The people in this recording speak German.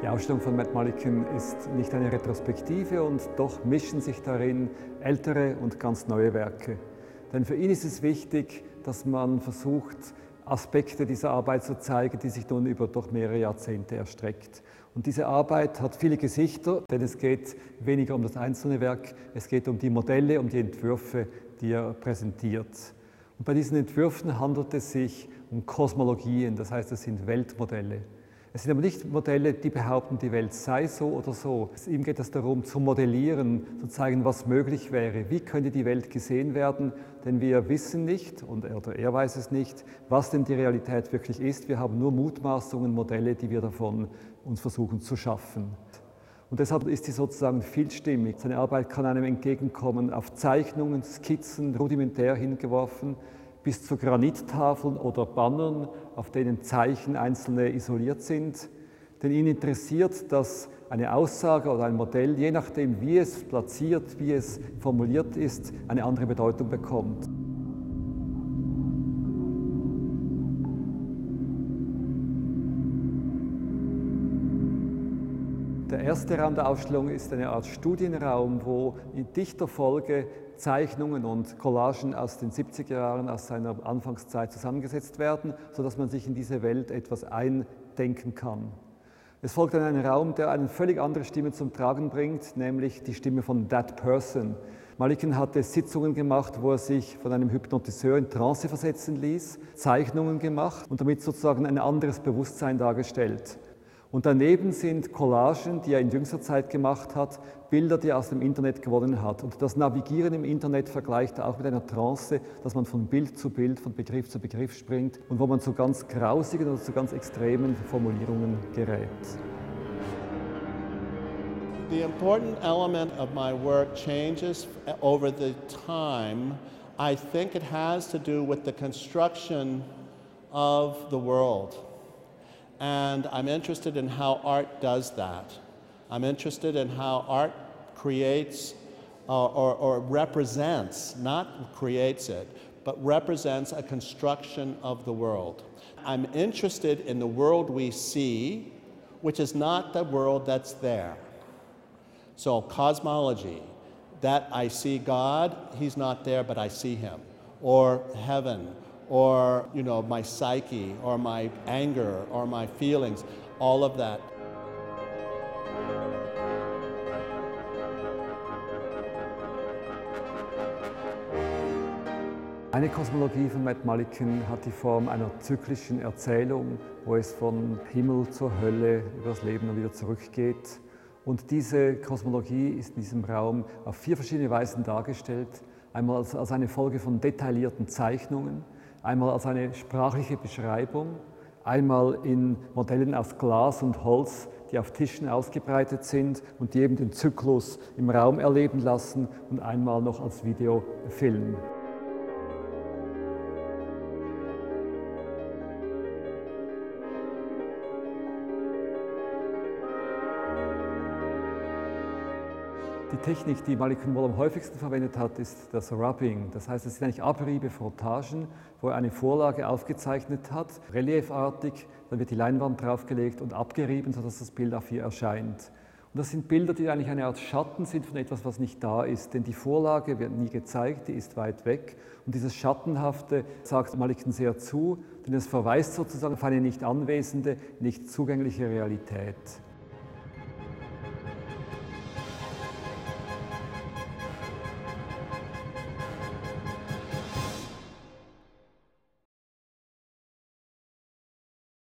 Die Ausstellung von Matt Mulliken ist nicht eine Retrospektive und doch mischen sich darin ältere und ganz neue Werke. Denn für ihn ist es wichtig, dass man versucht, Aspekte dieser Arbeit zu zeigen, die sich nun über doch mehrere Jahrzehnte erstreckt. Und diese Arbeit hat viele Gesichter, denn es geht weniger um das einzelne Werk, es geht um die Modelle, um die Entwürfe, die er präsentiert. Und bei diesen Entwürfen handelt es sich um Kosmologien, das heißt, es sind Weltmodelle. Es sind aber nicht Modelle, die behaupten, die Welt sei so oder so. Ihm geht es darum, zu modellieren, zu zeigen, was möglich wäre. Wie könnte die Welt gesehen werden? Denn wir wissen nicht, und er, oder er weiß es nicht, was denn die Realität wirklich ist. Wir haben nur Mutmaßungen, Modelle, die wir davon uns versuchen zu schaffen. Und deshalb ist sie sozusagen vielstimmig. Seine Arbeit kann einem entgegenkommen auf Zeichnungen, Skizzen, rudimentär hingeworfen, bis zu Granittafeln oder Bannern, auf denen Zeichen einzelne isoliert sind. Denn ihn interessiert, dass eine Aussage oder ein Modell, je nachdem wie es platziert, wie es formuliert ist, eine andere Bedeutung bekommt. Der erste Raum der Ausstellung ist eine Art Studienraum, wo in dichter Folge Zeichnungen und Collagen aus den 70er Jahren, aus seiner Anfangszeit zusammengesetzt werden, sodass man sich in diese Welt etwas eindenken kann. Es folgt dann ein Raum, der eine völlig andere Stimme zum Tragen bringt, nämlich die Stimme von That Person. Malikin hatte Sitzungen gemacht, wo er sich von einem Hypnotiseur in Trance versetzen ließ, Zeichnungen gemacht und damit sozusagen ein anderes Bewusstsein dargestellt. Und daneben sind Collagen, die er in jüngster Zeit gemacht hat, Bilder, die er aus dem Internet gewonnen hat. Und das Navigieren im Internet vergleicht er auch mit einer Trance, dass man von Bild zu Bild, von Begriff zu Begriff springt und wo man zu ganz grausigen oder zu ganz extremen Formulierungen gerät. The important element of my work changes over the time. I think it has to do with the construction of the world. And I'm interested in how art does that. I'm interested in how art creates uh, or, or represents, not creates it, but represents a construction of the world. I'm interested in the world we see, which is not the world that's there. So, cosmology, that I see God, He's not there, but I see Him. Or heaven, or you know my psyche or my anger or my feelings all of that Eine Kosmologie von Matt Mulliken hat die Form einer zyklischen Erzählung, wo es von Himmel zur Hölle über das Leben und wieder zurückgeht. Und diese Kosmologie ist in diesem Raum auf vier verschiedene Weisen dargestellt. Einmal als eine Folge von detaillierten Zeichnungen, einmal als eine sprachliche Beschreibung, einmal in Modellen aus Glas und Holz, die auf Tischen ausgebreitet sind und die eben den Zyklus im Raum erleben lassen und einmal noch als Videofilm. Die Technik, die Malikan wohl am häufigsten verwendet hat, ist das Rubbing. Das heißt, es sind eigentlich Abriebe, Frottagen, wo er eine Vorlage aufgezeichnet hat, reliefartig, dann wird die Leinwand draufgelegt und abgerieben, sodass das Bild A4 erscheint. Und das sind Bilder, die eigentlich eine Art Schatten sind von etwas, was nicht da ist. Denn die Vorlage wird nie gezeigt, die ist weit weg. Und dieses Schattenhafte sagt Malikan sehr zu, denn es verweist sozusagen auf eine nicht anwesende, nicht zugängliche Realität.